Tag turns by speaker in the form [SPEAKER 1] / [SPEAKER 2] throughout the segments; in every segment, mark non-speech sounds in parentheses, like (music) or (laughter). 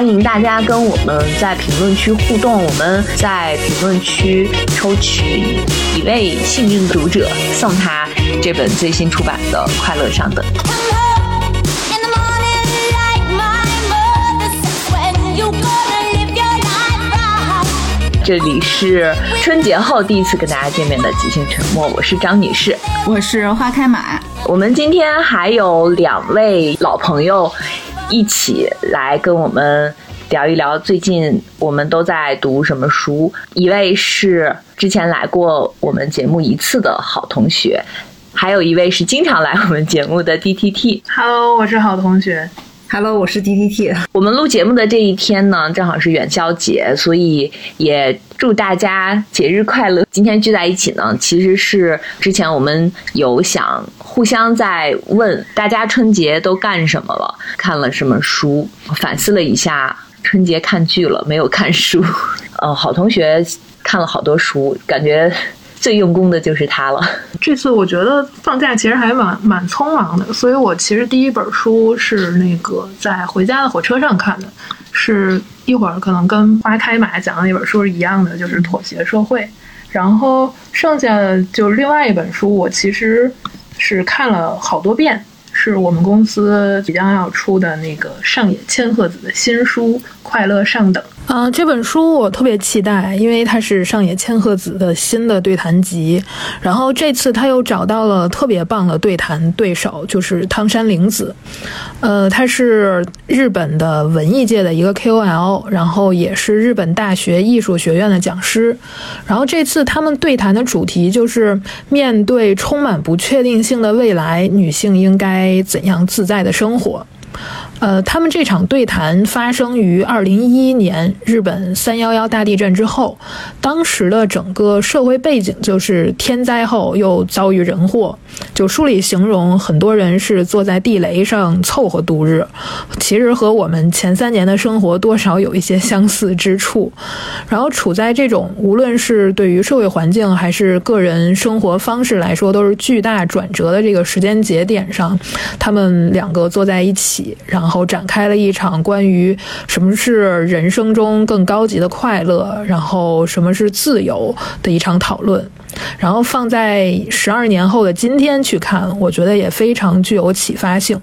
[SPEAKER 1] 欢迎大家跟我们在评论区互动，我们在评论区抽取一位幸运读者，送他这本最新出版的《快乐上等》。这里是春节后第一次跟大家见面的即兴沉默，我是张女士，
[SPEAKER 2] 我是花开满。
[SPEAKER 1] 我们今天还有两位老朋友一起来跟我们聊一聊最近我们都在读什么书。一位是之前来过我们节目一次的好同学，还有一位是经常来我们节目的 D T T。
[SPEAKER 3] Hello，我是好同学。
[SPEAKER 2] Hello，我是 D D T。
[SPEAKER 1] 我们录节目的这一天呢，正好是元宵节，所以也祝大家节日快乐。今天聚在一起呢，其实是之前我们有想互相在问大家春节都干什么了，看了什么书，反思了一下，春节看剧了，没有看书。(laughs) 呃，好同学看了好多书，感觉。最用功的就是他了。(laughs)
[SPEAKER 3] 这次我觉得放假其实还蛮蛮匆忙的，所以我其实第一本书是那个在回家的火车上看的，是一会儿可能跟花开马讲的那本书是一样的，就是《妥协社会》。然后剩下的就另外一本书，我其实是看了好多遍，是我们公司即将要出的那个上野千鹤子的新书《快乐上等》。
[SPEAKER 4] 嗯，这本书我特别期待，因为它是上野千鹤子的新的对谈集。然后这次他又找到了特别棒的对谈对手，就是汤山玲子。呃，他是日本的文艺界的一个 KOL，然后也是日本大学艺术学院的讲师。然后这次他们对谈的主题就是面对充满不确定性的未来，女性应该怎样自在的生活。呃，他们这场对谈发生于二零一一年日本三幺幺大地震之后，当时的整个社会背景就是天灾后又遭遇人祸。就书里形容，很多人是坐在地雷上凑合度日，其实和我们前三年的生活多少有一些相似之处。然后处在这种无论是对于社会环境还是个人生活方式来说都是巨大转折的这个时间节点上，他们两个坐在一起，然后。后展开了一场关于什么是人生中更高级的快乐，然后什么是自由的一场讨论，然后放在十二年后的今天去看，我觉得也非常具有启发性。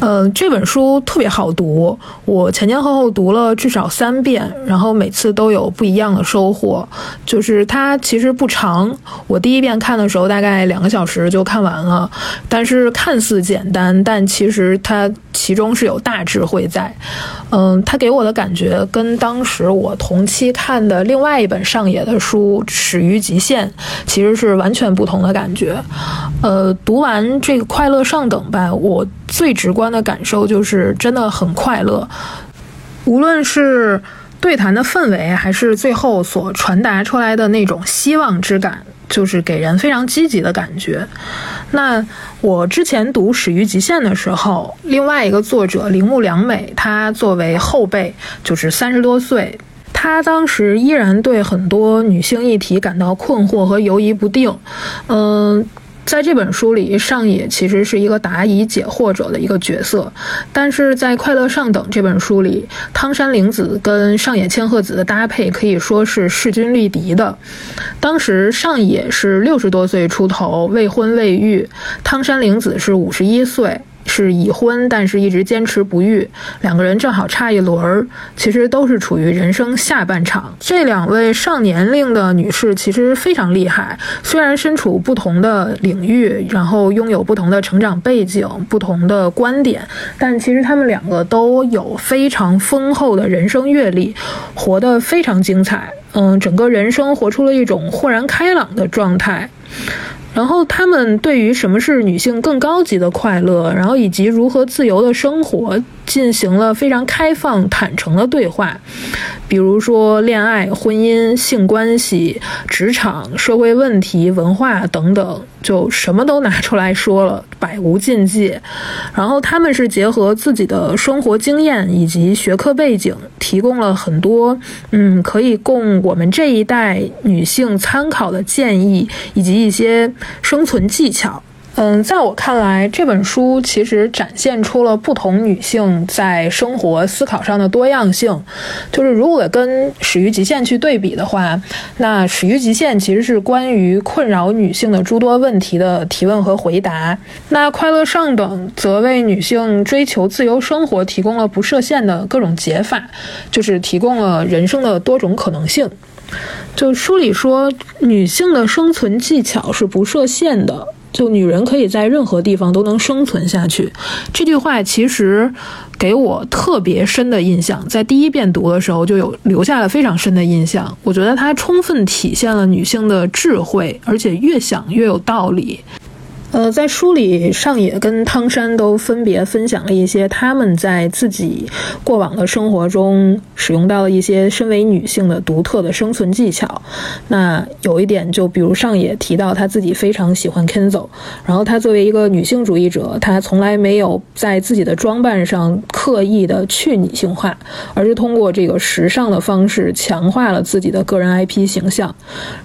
[SPEAKER 4] 呃，这本书特别好读，我前前后后读了至少三遍，然后每次都有不一样的收获。就是它其实不长，我第一遍看的时候大概两个小时就看完了，但是看似简单，但其实它其中是有大智慧在。嗯，它给我的感觉跟当时我同期看的另外一本上野的书《始于极限》其实是完全不同的感觉。呃，读完这个《快乐上等》吧，我。最直观的感受就是真的很快乐，无论是对谈的氛围，还是最后所传达出来的那种希望之感，就是给人非常积极的感觉。那我之前读《始于极限》的时候，另外一个作者铃木良美，她作为后辈，就是三十多岁，她当时依然对很多女性议题感到困惑和犹疑不定，嗯。在这本书里，上野其实是一个答疑解惑者的一个角色，但是在《快乐上等》这本书里，汤山玲子跟上野千鹤子的搭配可以说是势均力敌的。当时上野是六十多岁出头，未婚未育，汤山玲子是五十一岁。是已婚，但是一直坚持不育，两个人正好差一轮儿，其实都是处于人生下半场。这两位上年龄的女士其实非常厉害，虽然身处不同的领域，然后拥有不同的成长背景、不同的观点，但其实她们两个都有非常丰厚的人生阅历，活得非常精彩。嗯，整个人生活出了一种豁然开朗的状态。然后他们对于什么是女性更高级的快乐，然后以及如何自由的生活。进行了非常开放、坦诚的对话，比如说恋爱、婚姻、性关系、职场、社会问题、文化等等，就什么都拿出来说了，百无禁忌。然后他们是结合自己的生活经验以及学科背景，提供了很多嗯可以供我们这一代女性参考的建议，以及一些生存技巧。嗯，在我看来，这本书其实展现出了不同女性在生活思考上的多样性。就是如果跟《始于极限》去对比的话，那《始于极限》其实是关于困扰女性的诸多问题的提问和回答。那《快乐上等》则为女性追求自由生活提供了不设限的各种解法，就是提供了人生的多种可能性。就书里说，女性的生存技巧是不设限的。就女人可以在任何地方都能生存下去，这句话其实给我特别深的印象，在第一遍读的时候就有留下了非常深的印象。我觉得它充分体现了女性的智慧，而且越想越有道理。呃，在书里，上野跟汤山都分别分享了一些他们在自己过往的生活中使用到的一些身为女性的独特的生存技巧。那有一点，就比如上野提到他自己非常喜欢 Kenzo，然后他作为一个女性主义者，他从来没有在自己的装扮上刻意的去女性化，而是通过这个时尚的方式强化了自己的个人 IP 形象。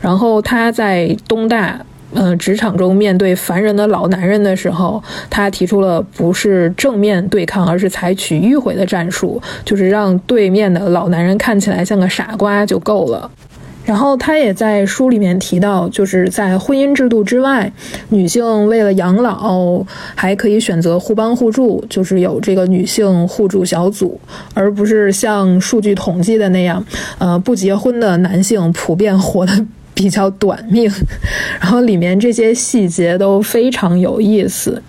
[SPEAKER 4] 然后他在东大。呃，职场中面对烦人的老男人的时候，他提出了不是正面对抗，而是采取迂回的战术，就是让对面的老男人看起来像个傻瓜就够了。然后他也在书里面提到，就是在婚姻制度之外，女性为了养老还可以选择互帮互助，就是有这个女性互助小组，而不是像数据统计的那样，呃，不结婚的男性普遍活得。比较短命，(laughs) 然后里面这些细节都非常有意思。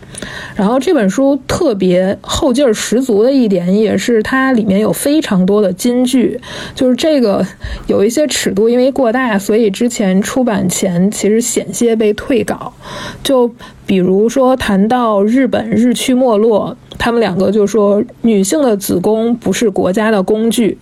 [SPEAKER 4] 然后这本书特别后劲儿十足的一点，也是它里面有非常多的金句。就是这个有一些尺度因为过大，所以之前出版前其实险些被退稿。就比如说谈到日本日趋没落，他们两个就说女性的子宫不是国家的工具。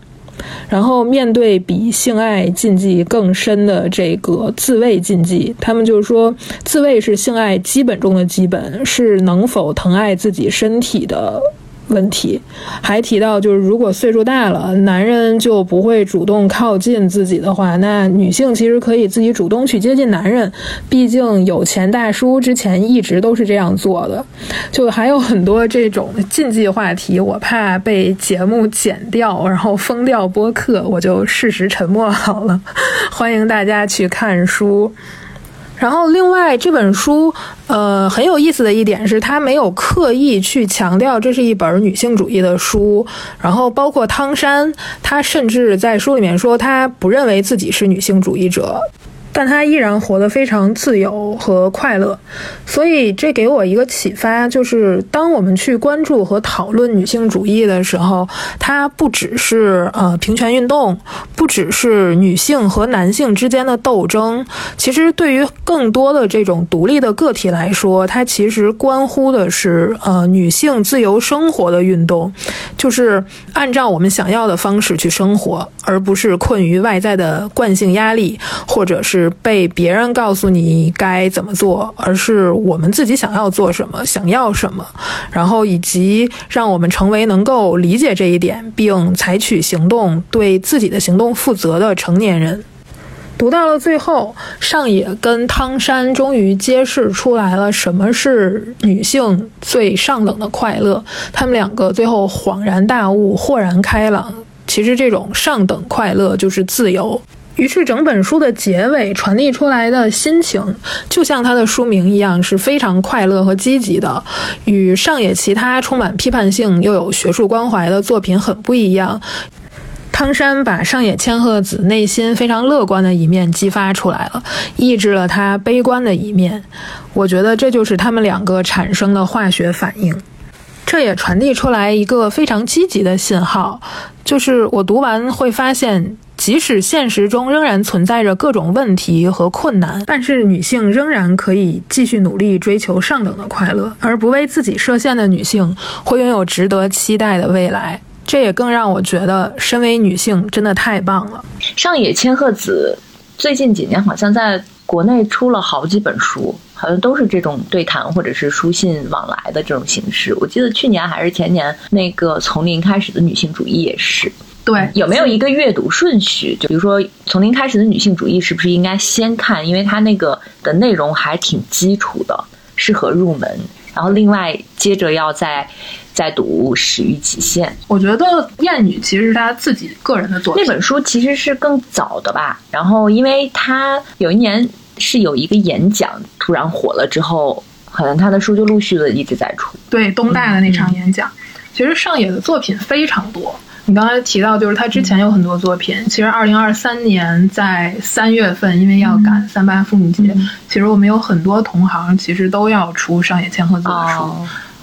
[SPEAKER 4] 然后面对比性爱禁忌更深的这个自慰禁忌，他们就是说，自慰是性爱基本中的基本，是能否疼爱自己身体的。问题还提到，就是如果岁数大了，男人就不会主动靠近自己的话，那女性其实可以自己主动去接近男人。毕竟有钱大叔之前一直都是这样做的。就还有很多这种禁忌话题，我怕被节目剪掉，然后封掉播客，我就适时沉默好了。(laughs) 欢迎大家去看书。然后，另外这本书，呃，很有意思的一点是，它没有刻意去强调这是一本女性主义的书。然后，包括汤山，他甚至在书里面说，他不认为自己是女性主义者。但他依然活得非常自由和快乐，所以这给我一个启发，就是当我们去关注和讨论女性主义的时候，它不只是呃平权运动，不只是女性和男性之间的斗争，其实对于更多的这种独立的个体来说，它其实关乎的是呃女性自由生活的运动，就是按照我们想要的方式去生活，而不是困于外在的惯性压力，或者是。被别人告诉你该怎么做，而是我们自己想要做什么，想要什么，然后以及让我们成为能够理解这一点并采取行动、对自己的行动负责的成年人。读到了最后，上野跟汤山终于揭示出来了什么是女性最上等的快乐。他们两个最后恍然大悟，豁然开朗。其实这种上等快乐就是自由。于是，整本书的结尾传递出来的心情，就像它的书名一样，是非常快乐和积极的，与上野其他充满批判性又有学术关怀的作品很不一样。汤山把上野千鹤子内心非常乐观的一面激发出来了，抑制了他悲观的一面。我觉得这就是他们两个产生的化学反应。这也传递出来一个非常积极的信号，就是我读完会发现。即使现实中仍然存在着各种问题和困难，但是女性仍然可以继续努力追求上等的快乐，而不为自己设限的女性会拥有值得期待的未来。这也更让我觉得，身为女性真的太棒了。
[SPEAKER 1] 上野千鹤子最近几年好像在国内出了好几本书，好像都是这种对谈或者是书信往来的这种形式。我记得去年还是前年，那个从零开始的女性主义也是。
[SPEAKER 5] 对，
[SPEAKER 1] 有没有一个阅读顺序？就比如说，从零开始的女性主义是不是应该先看？因为它那个的内容还挺基础的。适合入门。然后另外接着要再再读《始于极限》，
[SPEAKER 4] 我觉得燕女其实是她自己个人的作品。
[SPEAKER 1] 那本书其实是更早的吧。然后因为她有一年是有一个演讲突然火了之后，好像她的书就陆续的一直在出。
[SPEAKER 4] 对东大的那场演讲，其实上野的作品非常多。你刚才提到，就是他之前有很多作品。其实，二零二三年在三月份，因为要赶三八妇女节，其实我们有很多同行其实都要出上野千鹤子的书。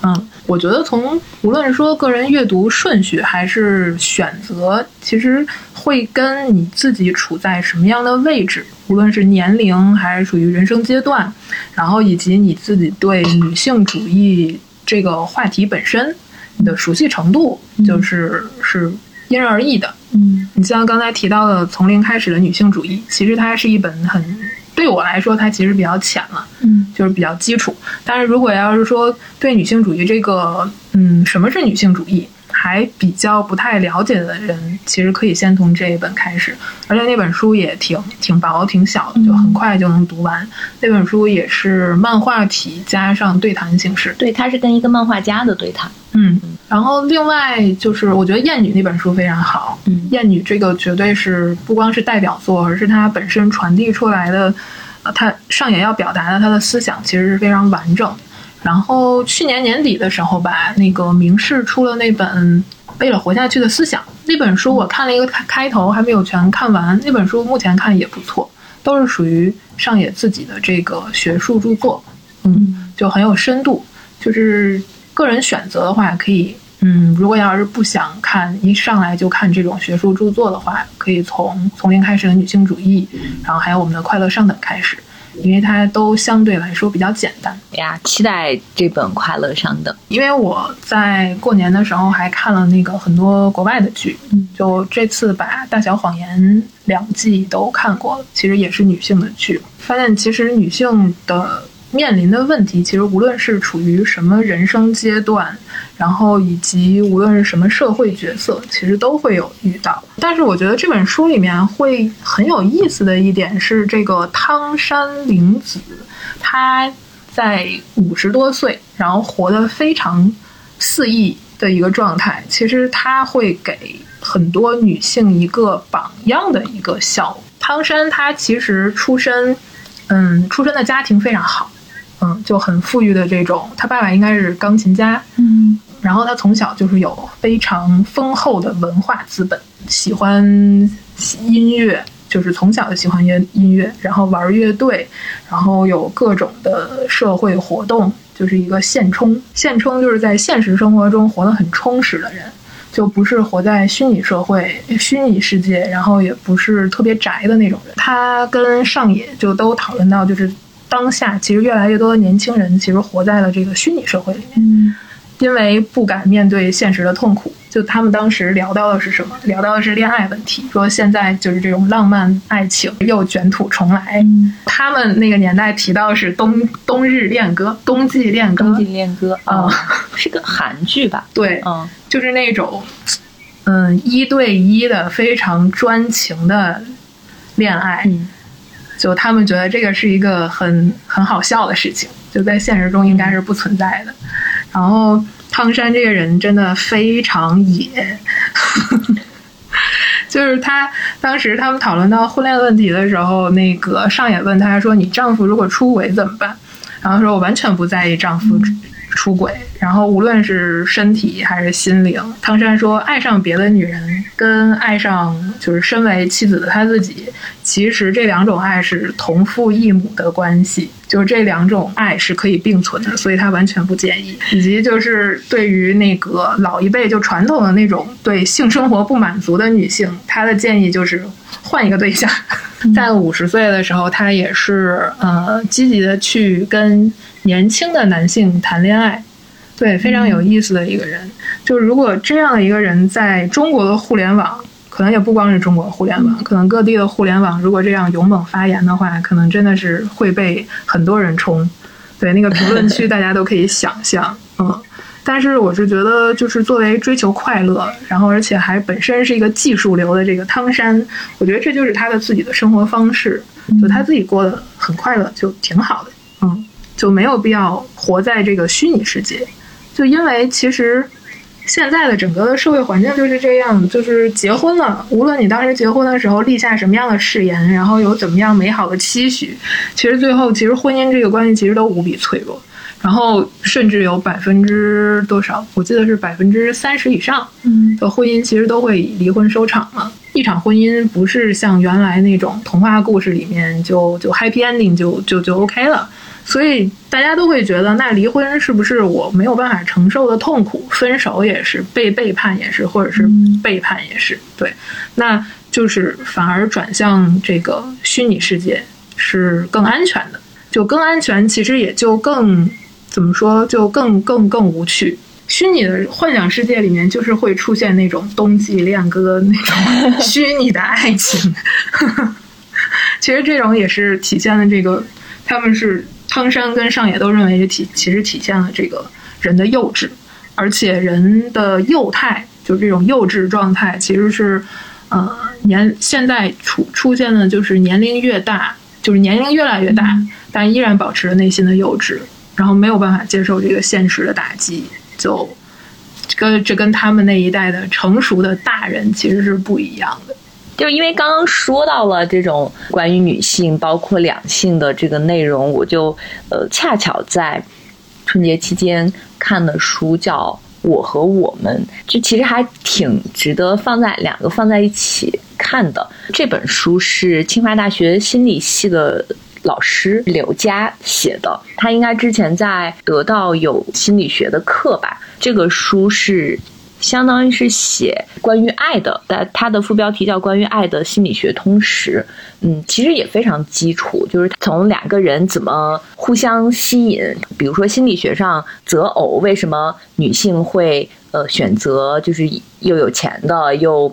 [SPEAKER 4] 嗯，我觉得从无论说个人阅读顺序还是选择，其实会跟你自己处在什么样的位置，无论是年龄还是属于人生阶段，然后以及你自己对女性主义这个话题本身。你的熟悉程度就是是因人而异的。
[SPEAKER 1] 嗯，
[SPEAKER 4] 你像刚才提到的《从零开始的女性主义》，其实它是一本很对我来说，它其实比较浅了。
[SPEAKER 1] 嗯，
[SPEAKER 4] 就是比较基础。但是如果要是说对女性主义这个，嗯，什么是女性主义？还比较不太了解的人，其实可以先从这一本开始，而且那本书也挺挺薄、挺小的，就很快就能读完。那本书也是漫画体加上对谈形式，
[SPEAKER 1] 对，它是跟一个漫画家的对谈。
[SPEAKER 4] 嗯，然后另外就是我觉得《艳女》那本书非常好，
[SPEAKER 1] 嗯，《
[SPEAKER 4] 艳女》这个绝对是不光是代表作，而是它本身传递出来的，呃，它上演要表达的它的思想其实是非常完整。然后去年年底的时候吧，那个明世出了那本《为了活下去的思想》那本书，我看了一个开开头，还没有全看完。那本书目前看也不错，都是属于上野自己的这个学术著作，嗯，就很有深度。就是个人选择的话，可以，嗯，如果要是不想看一上来就看这种学术著作的话，可以从从零开始的女性主义，然后还有我们的快乐上等开始。因为它都相对来说比较简单
[SPEAKER 1] 呀，期待这本《快乐上等》。
[SPEAKER 4] 因为我在过年的时候还看了那个很多国外的剧，就这次把《大小谎言》两季都看过了，其实也是女性的剧，发现其实女性的。面临的问题，其实无论是处于什么人生阶段，然后以及无论是什么社会角色，其实都会有遇到。但是我觉得这本书里面会很有意思的一点是，这个汤山玲子，她在五十多岁，然后活得非常肆意的一个状态，其实她会给很多女性一个榜样的一个效果。汤山她其实出身，嗯，出身的家庭非常好。嗯，就很富裕的这种，他爸爸应该是钢琴家，
[SPEAKER 1] 嗯，
[SPEAKER 4] 然后他从小就是有非常丰厚的文化资本，喜欢音乐，就是从小就喜欢音音乐，然后玩乐队，然后有各种的社会活动，就是一个现充，现充就是在现实生活中活得很充实的人，就不是活在虚拟社会、虚拟世界，然后也不是特别宅的那种人。他跟上野就都讨论到，就是。当下其实越来越多的年轻人其实活在了这个虚拟社会里面，因为不敢面对现实的痛苦。就他们当时聊到的是什么？聊到的是恋爱问题，说现在就是这种浪漫爱情又卷土重来。他们那个年代提到是冬冬日恋歌、冬季恋歌、
[SPEAKER 1] 冬季恋歌啊，是个韩剧吧？(laughs)
[SPEAKER 4] 对，
[SPEAKER 1] 嗯，
[SPEAKER 4] 就是那种嗯一对一的非常专情的恋爱。就他们觉得这个是一个很很好笑的事情，就在现实中应该是不存在的。然后汤山这个人真的非常野，(laughs) 就是他当时他们讨论到婚恋问题的时候，那个上野问他说：“你丈夫如果出轨怎么办？”然后说：“我完全不在意丈夫。”出轨，然后无论是身体还是心灵，汤山说，爱上别的女人跟爱上就是身为妻子的他自己，其实这两种爱是同父异母的关系，就是这两种爱是可以并存的，所以他完全不介意。以及就是对于那个老一辈就传统的那种对性生活不满足的女性，他的建议就是换一个对象。(laughs) 在五十岁的时候，他也是呃积极的去跟。年轻的男性谈恋爱，对，非常有意思的一个人。就是如果这样的一个人在中国的互联网，可能也不光是中国互联网，可能各地的互联网，如果这样勇猛发言的话，可能真的是会被很多人冲。对，那个评论区 (laughs) 大家都可以想象，嗯。但是我是觉得，就是作为追求快乐，然后而且还本身是一个技术流的这个汤山，我觉得这就是他的自己的生活方式，就他自己过得很快乐，就挺好的，嗯。就没有必要活在这个虚拟世界。就因为其实现在的整个的社会环境就是这样，就是结婚了，无论你当时结婚的时候立下什么样的誓言，然后有怎么样美好的期许，其实最后其实婚姻这个关系其实都无比脆弱。然后甚至有百分之多少？我记得是百分之三十以上的婚姻其实都会以离婚收场嘛。一场婚姻不是像原来那种童话故事里面就就 happy ending 就就就 OK 了。所以大家都会觉得，那离婚是不是我没有办法承受的痛苦？分手也是，被背叛也是，或者是背叛也是。对，那就是反而转向这个虚拟世界是更安全的，就更安全，其实也就更。怎么说就更更更无趣？虚拟的幻想世界里面，就是会出现那种冬季恋歌那种 (laughs) 虚拟的爱情。(laughs) 其实这种也是体现了这个，他们是汤山跟上野都认为这体，其实体现了这个人的幼稚，而且人的幼态，就这种幼稚状态，其实是呃年现在出出现的，就是年龄越大，就是年龄越来越大，但依然保持着内心的幼稚。然后没有办法接受这个现实的打击，就跟这跟他们那一代的成熟的大人其实是不一样的。
[SPEAKER 1] 就因为刚刚说到了这种关于女性包括两性的这个内容，我就呃恰巧在春节期间看的书叫《我和我们》，就其实还挺值得放在两个放在一起看的。这本书是清华大学心理系的。老师刘佳写的，他应该之前在得到有心理学的课吧。这个书是相当于是写关于爱的，但它的副标题叫《关于爱的心理学通识》。嗯，其实也非常基础，就是从两个人怎么互相吸引，比如说心理学上择偶，为什么女性会呃选择就是又有钱的又。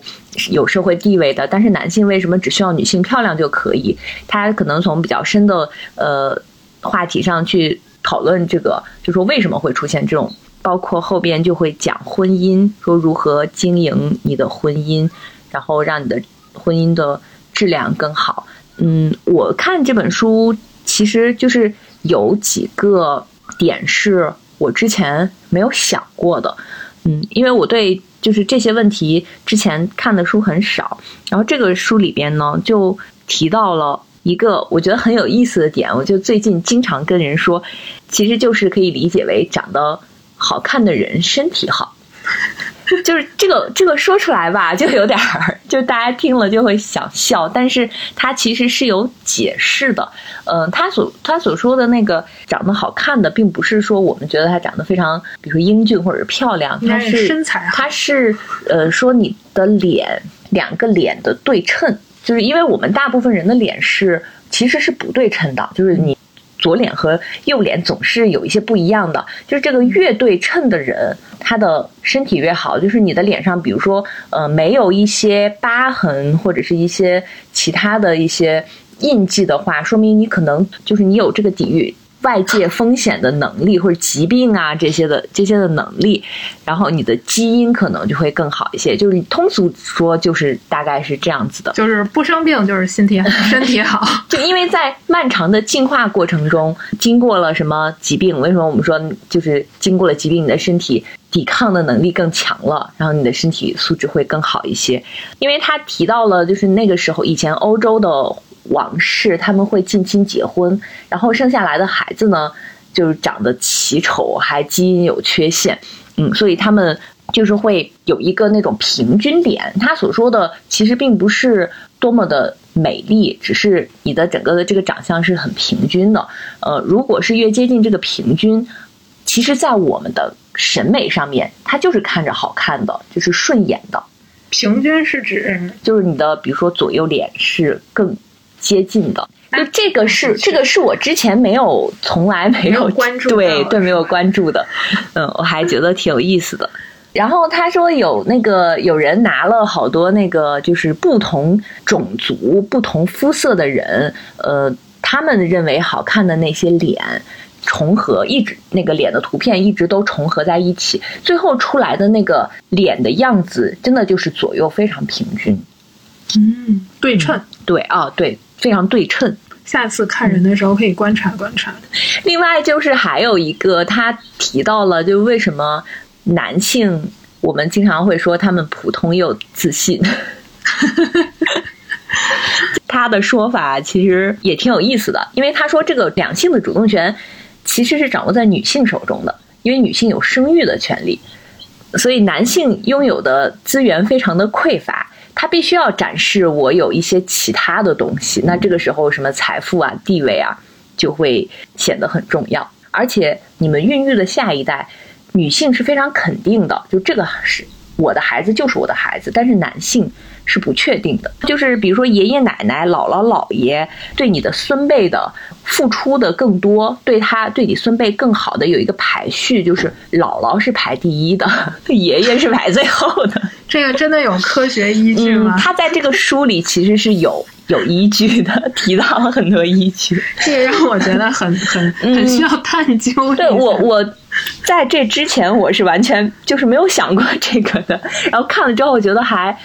[SPEAKER 1] 有社会地位的，但是男性为什么只需要女性漂亮就可以？他可能从比较深的呃话题上去讨论这个，就说为什么会出现这种，包括后边就会讲婚姻，说如何经营你的婚姻，然后让你的婚姻的质量更好。嗯，我看这本书其实就是有几个点是我之前没有想过的，嗯，因为我对。就是这些问题，之前看的书很少，然后这个书里边呢，就提到了一个我觉得很有意思的点，我就最近经常跟人说，其实就是可以理解为长得好看的人身体好。(laughs) 就是这个这个说出来吧，(laughs) 就有点儿，就大家听了就会想笑，但是它其实是有解释的。嗯，他所他所说的那个长得好看的，并不是说我们觉得他长得非常，比如说英俊或者是漂亮，他是
[SPEAKER 4] 身材，
[SPEAKER 1] 他是呃说你的脸两个脸的对称，就是因为我们大部分人的脸是其实是不对称的，就是你。左脸和右脸总是有一些不一样的，就是这个越对称的人，他的身体越好。就是你的脸上，比如说，呃，没有一些疤痕或者是一些其他的一些印记的话，说明你可能就是你有这个抵御。外界风险的能力或者疾病啊这些的这些的能力，然后你的基因可能就会更好一些。就是通俗说，就是大概是这样子的，
[SPEAKER 4] 就是不生病就是身体 (laughs) 身体好。
[SPEAKER 1] 就因为在漫长的进化过程中，经过了什么疾病？为什么我们说就是经过了疾病，你的身体抵抗的能力更强了，然后你的身体素质会更好一些？因为他提到了，就是那个时候以前欧洲的。王室他们会近亲结婚，然后生下来的孩子呢，就是长得奇丑，还基因有缺陷，嗯，所以他们就是会有一个那种平均脸。他所说的其实并不是多么的美丽，只是你的整个的这个长相是很平均的。呃，如果是越接近这个平均，其实，在我们的审美上面，它就是看着好看的，就是顺眼的。
[SPEAKER 4] 平均是指
[SPEAKER 1] 就是你的，比如说左右脸是更。接近的，就这个是这个是我之前没有从来没有
[SPEAKER 4] 关注，
[SPEAKER 1] 对对，没有关注的，嗯，我还觉得挺有意思的。(laughs) 然后他说有那个有人拿了好多那个就是不同种族、不同肤色的人，呃，他们认为好看的那些脸重合，一直那个脸的图片一直都重合在一起，最后出来的那个脸的样子，真的就是左右非常平均，
[SPEAKER 4] 嗯，对称，
[SPEAKER 1] 对啊，对。非常对称，
[SPEAKER 4] 下次看人的时候可以观察观察。
[SPEAKER 1] 另外就是还有一个，他提到了，就为什么男性我们经常会说他们普通又自信。(laughs) 他的说法其实也挺有意思的，因为他说这个两性的主动权其实是掌握在女性手中的，因为女性有生育的权利，所以男性拥有的资源非常的匮乏，他必须要展示我有一些其他的东西，那这个时候什么财富啊、地位啊就会显得很重要，而且你们孕育的下一代，女性是非常肯定的，就这个是我的孩子就是我的孩子，但是男性。是不确定的，就是比如说爷爷奶奶、姥姥姥爷对你的孙辈的付出的更多，对他对你孙辈更好的有一个排序，就是姥姥是排第一的，(laughs) 爷爷是排最后的。(laughs)
[SPEAKER 4] 这个真的有科学依据吗？
[SPEAKER 1] 他在这个书里其实是有有依据的，(laughs) 提到了很多依据。
[SPEAKER 4] 这也让我觉得很很很需要探究。
[SPEAKER 1] 对我我。在这之前，我是完全就是没有想过这个的。(laughs) 然后看了之后，我觉得还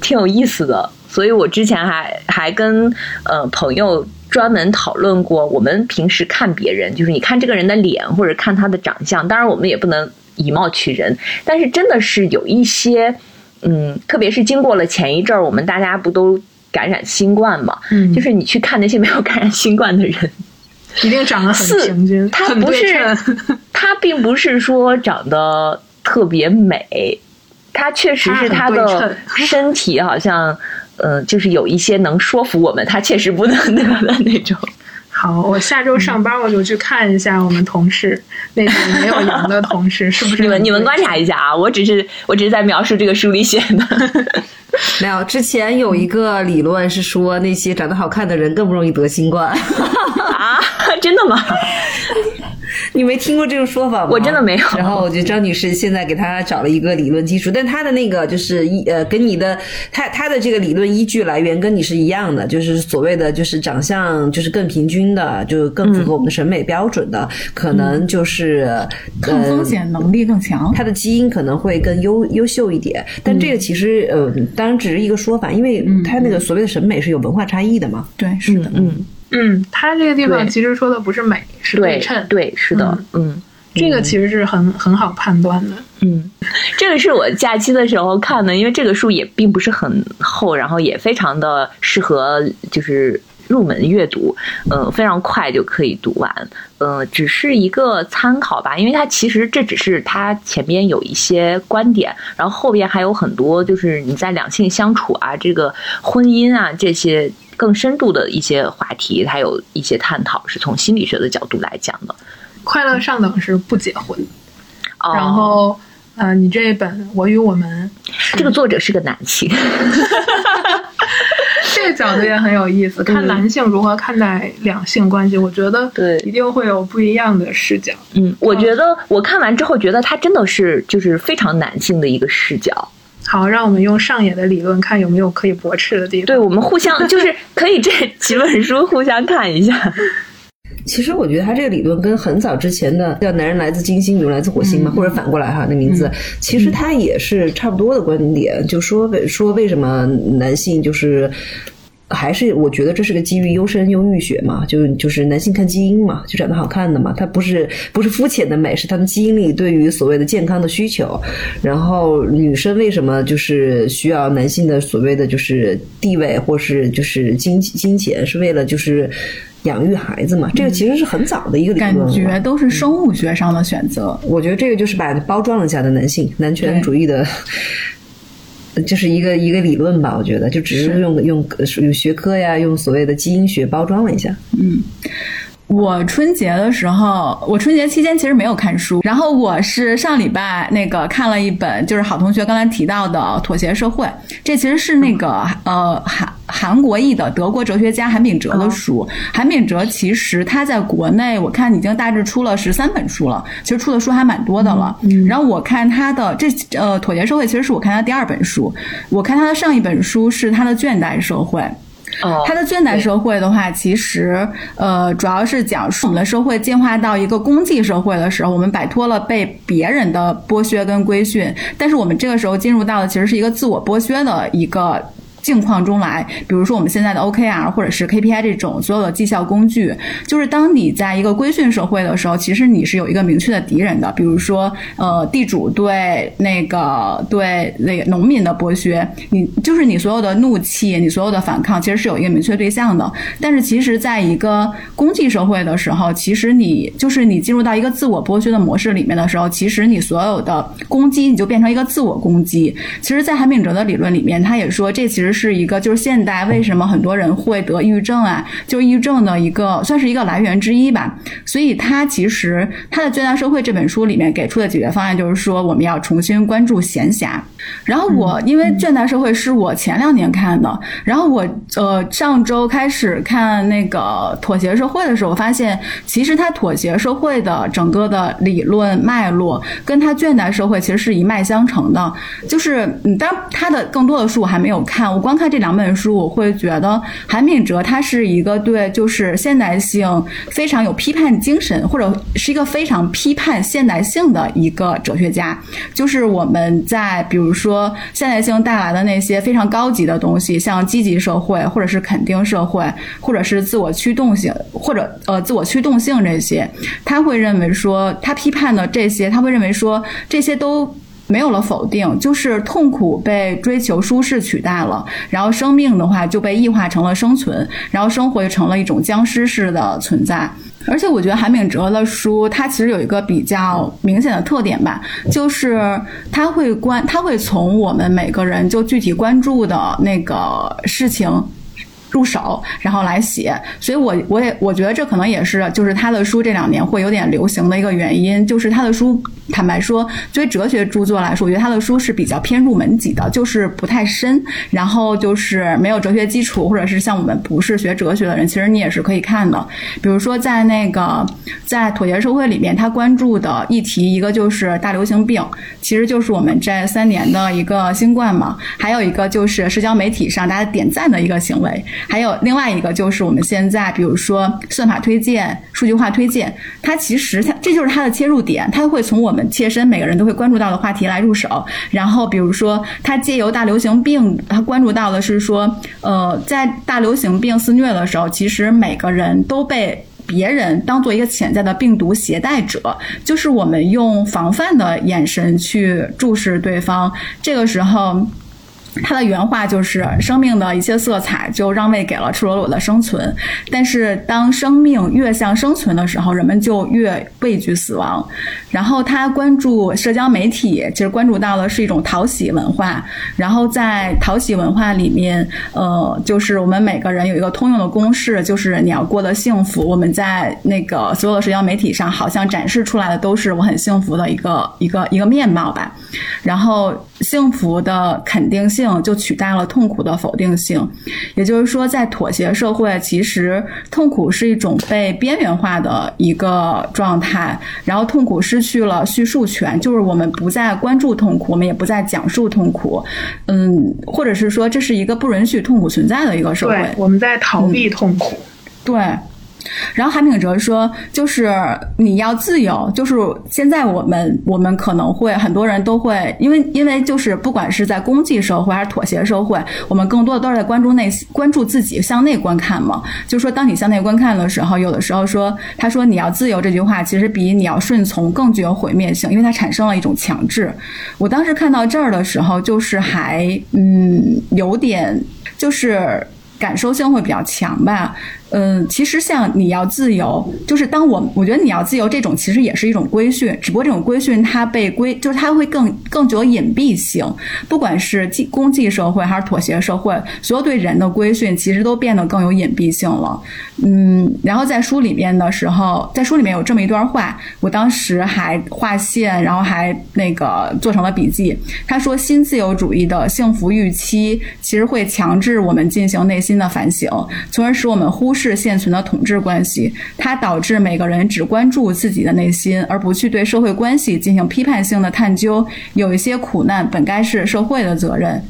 [SPEAKER 1] 挺有意思的。所以我之前还还跟呃朋友专门讨论过，我们平时看别人，就是你看这个人的脸或者看他的长相，当然我们也不能以貌取人，但是真的是有一些，嗯，特别是经过了前一阵儿，我们大家不都感染新冠嘛？嗯，就是你去看那些没有感染新冠的人。(laughs)
[SPEAKER 4] 一定长得很平均，
[SPEAKER 1] 他不是，他 (laughs) 并不是说长得特别美，他确实是他的身体好像，嗯，就是有一些能说服我们，他确实不能得的那种。(laughs)
[SPEAKER 4] 好，我下周上班我就去看一下我们同事那些没有阳的同事是不是？
[SPEAKER 1] 你们你们观察一下啊，我只是我只是在描述这个书里写的。(laughs)
[SPEAKER 3] 没有，之前有一个理论是说那些长得好看的人更不容易得新冠。
[SPEAKER 1] 啊，真的吗？(laughs) (laughs)
[SPEAKER 3] 你没听过这种说法吗？
[SPEAKER 1] 我真的没有。
[SPEAKER 3] 然后我觉得张女士现在给她找了一个理论基础，但她的那个就是一呃，跟你的她她的这个理论依据来源跟你是一样的，就是所谓的就是长相就是更平均的，就更符合我们的审美标准的，可能就是
[SPEAKER 2] 抗风险能力更强，
[SPEAKER 3] 她的基因可能会更优优秀一点。但这个其实呃，当然只是一个说法，因为她那个所谓的审美是有文化差异的嘛。
[SPEAKER 2] 对，是的，
[SPEAKER 1] 嗯。
[SPEAKER 4] 嗯，他这个地方其实说的不是美，是对称。
[SPEAKER 1] 对，是的，嗯，
[SPEAKER 4] 这个其实是很很好判断的。
[SPEAKER 1] 嗯，这个是我假期的时候看的，因为这个书也并不是很厚，然后也非常的适合就是入门阅读，嗯，非常快就可以读完。嗯，只是一个参考吧，因为它其实这只是它前边有一些观点，然后后边还有很多就是你在两性相处啊，这个婚姻啊这些。更深度的一些话题，还有一些探讨，是从心理学的角度来讲的。
[SPEAKER 4] 快乐上等是不结婚，然后，呃，你这一本《我与我们》，
[SPEAKER 1] 这个作者是个男性，(laughs)
[SPEAKER 4] 这个角度也很有意思。看男性如何看待两性关系，我觉得
[SPEAKER 1] 对
[SPEAKER 4] 一定会有不一样的视角。
[SPEAKER 1] 嗯，我觉得我看完之后，觉得他真的是就是非常男性的一个视角。
[SPEAKER 4] 好，让我们用上野的理论看有没有可以驳斥的地方。
[SPEAKER 1] 对我们互相就是可以这几本书互相看一下。(laughs)
[SPEAKER 3] 其实我觉得他这个理论跟很早之前的叫“男人来自金星，女人来自火星”嘛，或者反过来哈，那名字其实他也是差不多的观点，就说为说为什么男性就是。还是我觉得这是个基于优生优育学嘛，就就是男性看基因嘛，就长得好看的嘛，它不是不是肤浅的美，是他们基因里对于所谓的健康的需求。然后女生为什么就是需要男性的所谓的就是地位或是就是金金钱，是为了就是养育孩子嘛？这个其实是很早的一个理
[SPEAKER 2] 论，感觉都是生物学上的选择。
[SPEAKER 3] 我觉得这个就是把包装一下的男性男权主义的。就是一个一个理论吧，我觉得就只是用用用学科呀，用所谓的基因学包装了一下。
[SPEAKER 2] 嗯，我春节的时候，我春节期间其实没有看书，然后我是上礼拜那个看了一本，就是好同学刚才提到的《妥协社会》，这其实是那个呃韩。韩国裔的德国哲学家韩炳哲的书，韩炳哲其实他在国内，我看已经大致出了十三本书了，其实出的书还蛮多的了。然后我看他的这呃《妥协社会》，其实是我看他第二本书。我看他的上一本书是他的《倦怠社会》。它的《现代社会》的话，其实呃主要是讲述我们的社会进化到一个公济社会的时候，我们摆脱了被别人的剥削跟规训，但是我们这个时候进入到的其实是一个自我剥削的一个。境况中来，比如说我们现在的 OKR 或者是 KPI 这种所有的绩效工具，就是当你在一个规训社会的时候，其实你是有一个明确的敌人的，比如说呃地主对那个对那个农民的剥削，你就是你所有的怒气，你所有的反抗，其实是有一个明确对象的。但是其实在一个公绩社会的时候，其实你就是你进入到一个自我剥削的模式里面的时候，其实你所有的攻击你就变成一个自我攻击。其实，在韩炳哲的理论里面，他也说这其实是一个就是现代为什么很多人会得抑郁症啊，就抑郁症的一个算是一个来源之一吧。所以他其实他的《倦怠社会》这本书里面给出的解决方案就是说，我们要重新关注闲暇。然后我因为《倦怠社会》是我前两年看的，然后我呃上周开始看那个《妥协社会》的时候，我发现其实他《妥协社会》的整个的理论脉络跟他《倦怠社会》其实是一脉相承的。就是嗯，当然他的更多的书我还没有看，我光看这两本书，我会觉得韩炳哲他是一个对就是现代性非常有批判精神，或者是一个非常批判现代性的一个哲学家。就是我们在比如说现代性带来的那些非常高级的东西，像积极社会，或者是肯定社会，或者是自我驱动性，或者呃自我驱动性这些，他会认为说他批判的这些，他会认为说这些都。没有了否定，就是痛苦被追求舒适取代了，然后生命的话就被异化成了生存，然后生活就成了一种僵尸式的存在。而且我觉得韩炳哲的书，它其实有一个比较明显的特点吧，就是他会关，他会从我们每个人就具体关注的那个事情。入手，然后来写，所以我我也我觉得这可能也是就是他的书这两年会有点流行的一个原因，就是他的书，坦白说，作为哲学著作来说，我觉得他的书是比较偏入门级的，就是不太深，然后就是没有哲学基础，或者是像我们不是学哲学的人，其实你也是可以看的。比如说在那个在妥协社会里面，他关注的议题一个就是大流行病，其实就是我们这三年的一个新冠嘛，还有一个就是社交媒体上大家点赞的一个行为。还有另外一个就是我们现在，比如说算法推荐、数据化推荐，它其实它这就是它的切入点，它会从我我们切身每个人都会关注到的话题来入手。然后比如说，他借由大流行病，他关注到的是说，呃，在大流行病肆虐的时候，其实每个人都被别人当做一个潜在的病毒携带者，就是我们用防范的眼神去注视对方，这个时候。他的原话就是：“生命的一切色彩就让位给了赤裸裸的生存。但是，当生命越像生存的时候，人们就越畏惧死亡。”然后，他关注社交媒体，其实关注到的是一种讨喜文化。然后，在讨喜文化里面，呃，就是我们每个人有一个通用的公式，就是你要过得幸福。我们在那个所有的社交媒体上，好像展示出来的都是我很幸福的一个一个一个面貌吧。然后，幸福的肯定性。就取代了痛苦的否定性，也就是说，在妥协社会，其实痛苦是一种被边缘化的一个状态，然后痛苦失去了叙述权，就是我们不再关注痛苦，我们也不再讲述痛苦，嗯，或者是说，这是一个不允许痛苦存在的一个社会，
[SPEAKER 4] 我们在逃避痛苦，
[SPEAKER 2] 对。然后韩炳哲说：“就是你要自由，就是现在我们我们可能会很多人都会，因为因为就是不管是在公济社会还是妥协社会，我们更多的都是在关注内关注自己向内观看嘛。就是说，当你向内观看的时候，有的时候说他说你要自由这句话，其实比你要顺从更具有毁灭性，因为它产生了一种强制。我当时看到这儿的时候，就是还嗯有点就是感受性会比较强吧。”嗯，其实像你要自由，就是当我我觉得你要自由这种，其实也是一种规训，只不过这种规训它被规，就是它会更更具有隐蔽性。不管是公公济社会还是妥协社会，所有对人的规训其实都变得更有隐蔽性了。嗯，然后在书里面的时候，在书里面有这么一段话，我当时还划线，然后还那个做成了笔记。他说，新自由主义的幸福预期其实会强制我们进行内心的反省，从而使我们忽视。是现存的统治关系，它导致每个人只关注自己的内心，而不去对社会关系进行批判性的探究。有一些苦难本该是社会的责任。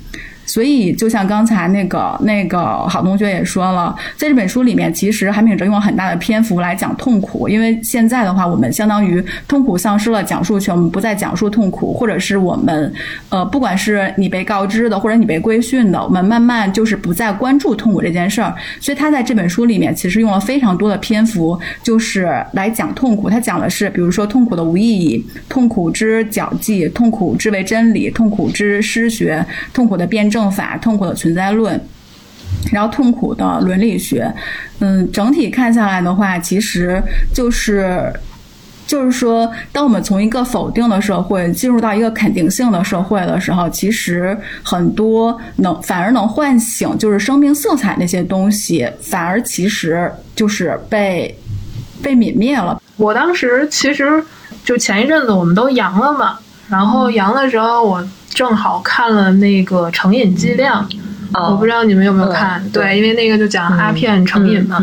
[SPEAKER 2] 所以，就像刚才那个那个好同学也说了，在这本书里面，其实韩炳哲用了很大的篇幅来讲痛苦，因为现在的话，我们相当于痛苦丧失了讲述权，我们不再讲述痛苦，或者是我们，呃，不管是你被告知的，或者你被规训的，我们慢慢就是不再关注痛苦这件事儿。所以他在这本书里面其实用了非常多的篇幅，就是来讲痛苦。他讲的是，比如说痛苦的无意义、痛苦之矫计、痛苦之为真理、痛苦之失学、痛苦的辩正。法痛苦的存在论，然后痛苦的伦理学，嗯，整体看下来的话，其实就是就是说，当我们从一个否定的社会进入到一个肯定性的社会的时候，其实很多能反而能唤醒就是生命色彩那些东西，反而其实就是被被泯灭了。
[SPEAKER 4] 我当时其实就前一阵子我们都阳了嘛，然后阳的时候我。正好看了那个成瘾剂量，我不知道你们有没有看？对，因为那个就讲阿片成瘾嘛。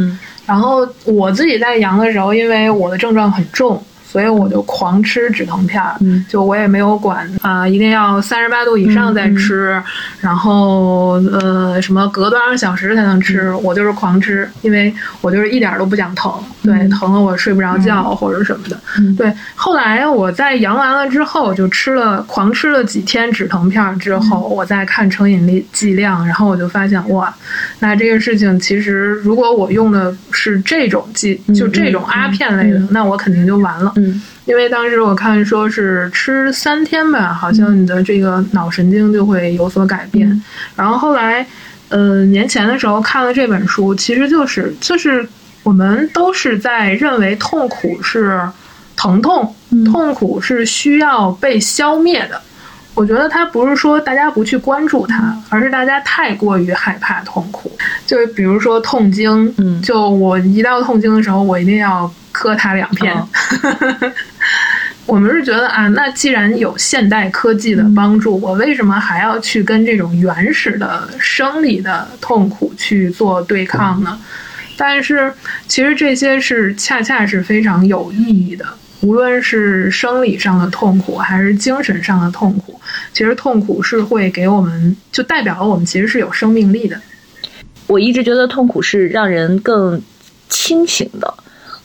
[SPEAKER 4] 然后我自己在阳的时候，因为我的症状很重。所以我就狂吃止疼片儿，就我也没有管啊，一定要三十八度以上再吃，然后呃什么隔多少小时才能吃，我就是狂吃，因为我就是一点都不想疼，对，疼了我睡不着觉或者什么的，对。后来我在阳完了之后，就吃了狂吃了几天止疼片儿之后，我再看成瘾力剂量，然后我就发现哇，那这个事情其实如果我用的是这种剂，就这种阿片类的，那我肯定就完了。
[SPEAKER 1] 嗯，
[SPEAKER 4] 因为当时我看说是吃三天吧，好像你的这个脑神经就会有所改变。然后后来，呃，年前的时候看了这本书，其实就是就是我们都是在认为痛苦是疼痛，痛苦是需要被消灭的。我觉得它不是说大家不去关注它，而是大家太过于害怕痛苦。就比如说痛经，
[SPEAKER 1] 嗯，
[SPEAKER 4] 就我一到痛经的时候，我一定要。磕他两片，(laughs) 我们是觉得啊，那既然有现代科技的帮助，我为什么还要去跟这种原始的生理的痛苦去做对抗呢？但是其实这些是恰恰是非常有意义的，无论是生理上的痛苦还是精神上的痛苦，其实痛苦是会给我们，就代表了我们其实是有生命力的。
[SPEAKER 1] 我一直觉得痛苦是让人更清醒的。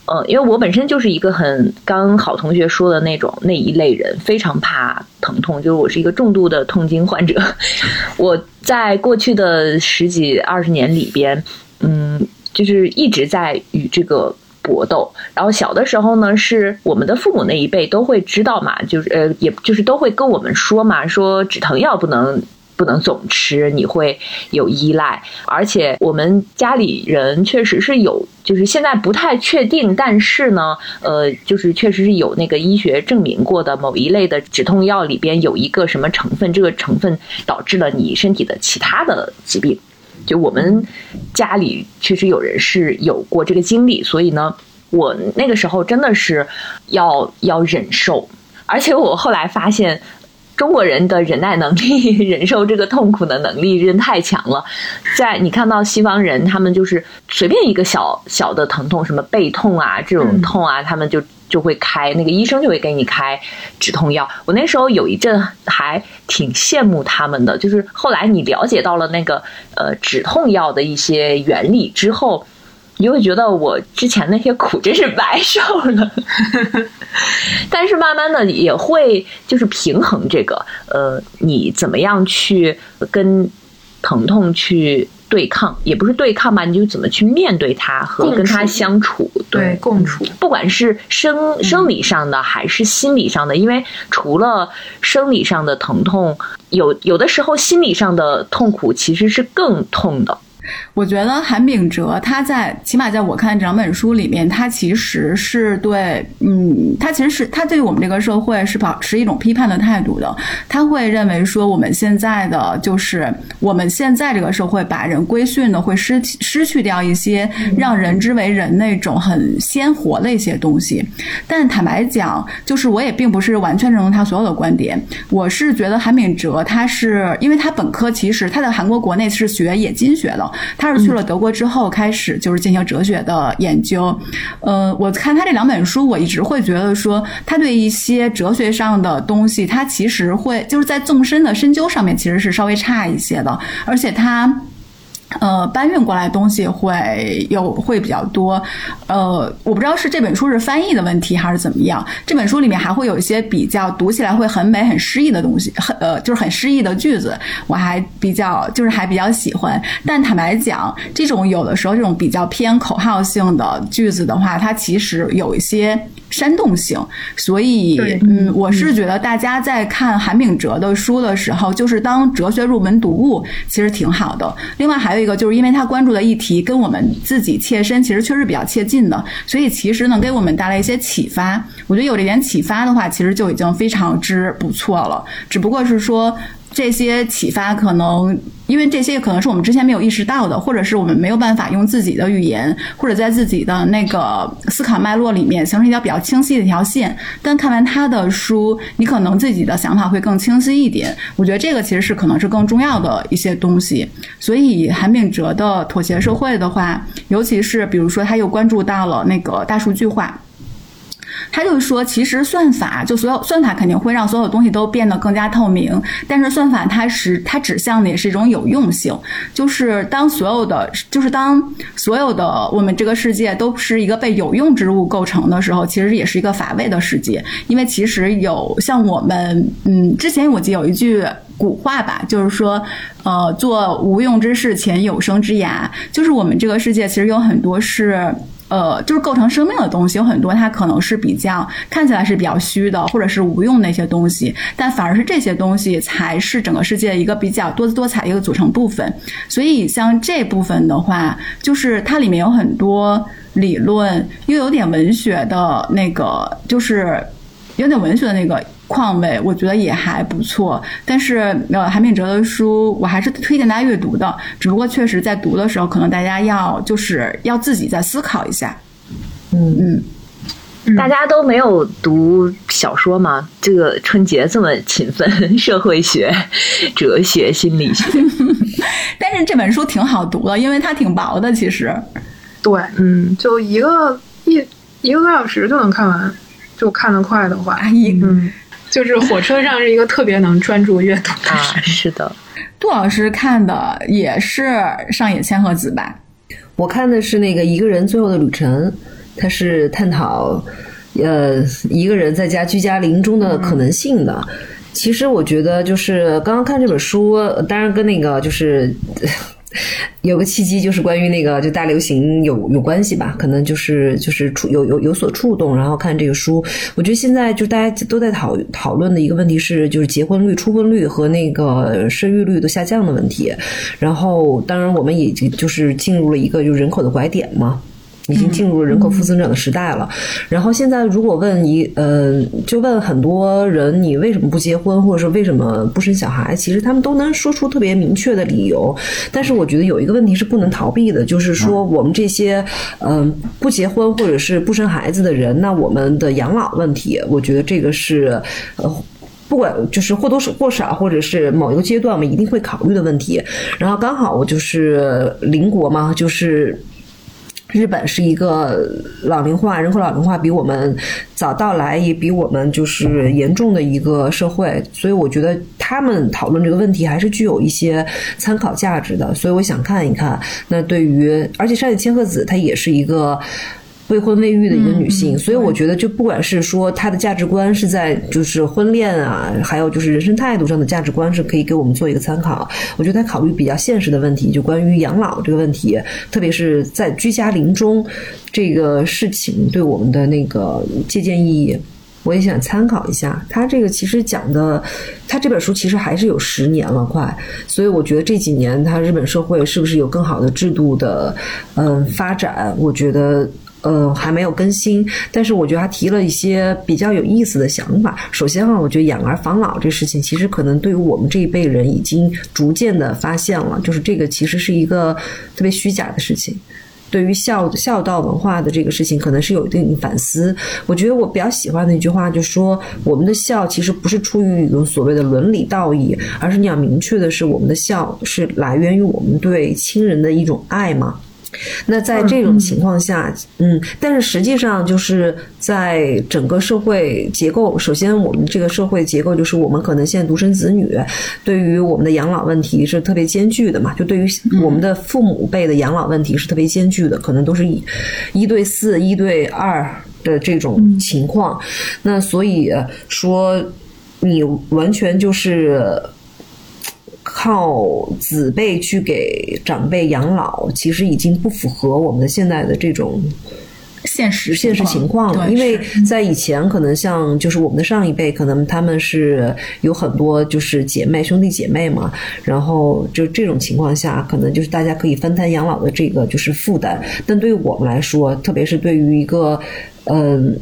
[SPEAKER 1] 嗯，因为我本身就是一个很刚好同学说的那种那一类人，非常怕疼痛，就是我是一个重度的痛经患者。(laughs) 我在过去的十几二十年里边，嗯，就是一直在与这个搏斗。然后小的时候呢，是我们的父母那一辈都会知道嘛，就是呃，也就是都会跟我们说嘛，说止疼药不能。不能总吃，你会有依赖。而且我们家里人确实是有，就是现在不太确定，但是呢，呃，就是确实是有那个医学证明过的某一类的止痛药里边有一个什么成分，这个成分导致了你身体的其他的疾病。就我们家里确实有人是有过这个经历，所以呢，我那个时候真的是要要忍受，而且我后来发现。中国人的忍耐能力、(laughs) 忍受这个痛苦的能力真太强了。在你看到西方人，他们就是随便一个小小的疼痛，什么背痛啊这种痛啊，他们就就会开那个医生就会给你开止痛药。我那时候有一阵还挺羡慕他们的，就是后来你了解到了那个呃止痛药的一些原理之后。你会觉得我之前那些苦真是白受了，(laughs) 但是慢慢的也会就是平衡这个，呃，你怎么样去跟疼痛去对抗，也不是对抗吧，你就怎么去面对它和跟它相处，
[SPEAKER 4] 对，共处，
[SPEAKER 1] 不管是生生理上的还是心理上的，因为除了生理上的疼痛，有有的时候心理上的痛苦其实是更痛的。
[SPEAKER 2] 我觉得韩炳哲他在起码在我看整本书里面，他其实是对，嗯，他其实是他对我们这个社会是保持一种批判的态度的。他会认为说，我们现在的就是我们现在这个社会把人规训的会失失去掉一些让人之为人那种很鲜活的一些东西。但坦白讲，就是我也并不是完全认同他所有的观点。我是觉得韩炳哲他是因为他本科其实他在韩国国内是学冶金学的。他是去了德国之后开始就是进行哲学的研究。呃，我看他这两本书，我一直会觉得说，他对一些哲学上的东西，他其实会就是在纵深的深究上面其实是稍微差一些的，而且他。呃，搬运过来的东西会有会比较多，呃，我不知道是这本书是翻译的问题还是怎么样。这本书里面还会有一些比较读起来会很美、很诗意的东西，很呃，就是很诗意的句子，我还比较就是还比较喜欢。但坦白讲，这种有的时候这种比较偏口号性的句子的话，它其实有一些。煽动性，所以嗯，我是觉得大家在看韩炳哲的书的时候，就是当哲学入门读物，其实挺好的。另外还有一个，就是因为他关注的议题跟我们自己切身，其实确实比较切近的，所以其实能给我们带来一些启发。我觉得有这点启发的话，其实就已经非常之不错了。只不过是说。这些启发可能，因为这些可能是我们之前没有意识到的，或者是我们没有办法用自己的语言，或者在自己的那个思考脉络里面形成一条比较清晰的一条线。但看完他的书，你可能自己的想法会更清晰一点。我觉得这个其实是可能是更重要的一些东西。所以韩炳哲的妥协社会的话，尤其是比如说他又关注到了那个大数据化。他就是说，其实算法就所有算法肯定会让所有东西都变得更加透明，但是算法它是它指向的也是一种有用性，就是当所有的就是当所有的我们这个世界都是一个被有用之物构成的时候，其实也是一个乏味的世界，因为其实有像我们嗯之前我记得有一句古话吧，就是说呃做无用之事，前有生之涯，就是我们这个世界其实有很多是。呃，就是构成生命的东西有很多，它可能是比较看起来是比较虚的，或者是无用的一些东西，但反而是这些东西才是整个世界一个比较多姿多彩的一个组成部分。所以像这部分的话，就是它里面有很多理论，又有点文学的那个，就是有点文学的那个。况味我觉得也还不错，但是呃，韩炳哲的书我还是推荐大家阅读的。只不过确实在读的时候，可能大家要就是要自己再思考一下。
[SPEAKER 3] 嗯
[SPEAKER 1] 嗯，大家都没有读小说吗？这个春节这么勤奋，社会学、哲学、心理学，(laughs)
[SPEAKER 2] 但是这本书挺好读的，因为它挺薄的。其实，
[SPEAKER 4] 对，嗯，就一个一一个多小时就能看完，就看得快的话，一嗯。就是火车上是一个特别能专注阅读的
[SPEAKER 1] 啊，是的。
[SPEAKER 2] 杜老师看的也是上野千鹤子吧？
[SPEAKER 3] 我看的是那个一个人最后的旅程，它是探讨呃一个人在家居家临终的可能性的。其实我觉得就是刚刚看这本书，当然跟那个就是。有个契机，就是关于那个就大流行有有关系吧，可能就是就是触有有有所触动，然后看这个书，我觉得现在就大家都在讨讨论的一个问题是，就是结婚率、出婚率和那个生育率都下降的问题，然后当然我们已经就是进入了一个就人口的拐点嘛。已经进入了人口负增长的时代了。然后现在，如果问一呃，就问很多人，你为什么不结婚，或者说为什么不生小孩？其实他们都能说出特别明确的理由。但是我觉得有一个问题是不能逃避的，就是说我们这些嗯不结婚或者是不生孩子的人，那我们的养老问题，我觉得这个是呃不管就是或多或少，或者是某一个阶段我们一定会考虑的问题。然后刚好我就是邻国嘛，就是。日本是一个老龄化、人口老龄化比我们早到来，也比我们就是严重的一个社会，所以我觉得他们讨论这个问题还是具有一些参考价值的。所以我想看一看，那对于而且山野千鹤子她也是一个。未婚未育的一个女性，所以我觉得，就不管是说她的价值观是在就是婚恋啊，还有就是人生态度上的价值观，是可以给我们做一个参考。我觉得她考虑比较现实的问题，就关于养老这个问题，特别是在居家临终这个事情对我们的那个借鉴意义，我也想参考一下。他这个其实讲的，他这本书其实还是有十年了快，所以我觉得这几年他日本社会是不是有更好的制度的嗯发展？我觉得。呃，还没有更新，但是我觉得他提了一些比较有意思的想法。首先啊，我觉得养儿防老这事情，其实可能对于我们这一辈人已经逐渐的发现了，就是这个其实是一个特别虚假的事情。对于孝孝道文化的这个事情，可能是有一定反思。我觉得我比较喜欢的一句话，就是说我们的孝其实不是出于一种所谓的伦理道义，而是你要明确的是，我们的孝是来源于我们对亲人的一种爱嘛。那在这种情况下，嗯，但是实际上就是在整个社会结构，首先我们这个社会结构就是我们可能现在独生子女，对于我们的养老问题是特别艰巨的嘛，就对于我们的父母辈的养老问题是特别艰巨的，可能都是一一对四、一对二的这种情况。那所以说，你完全就是。靠子辈去给长辈养老，其实已经不符合我们的现在的这种
[SPEAKER 2] 现实
[SPEAKER 3] 现实情况了。因为在以前，可能像就是我们的上一辈，可能他们是有很多就是姐妹兄弟姐妹嘛，然后就这种情况下，可能就是大家可以分摊养老的这个就是负担。但对于我们来说，特别是对于一个。嗯，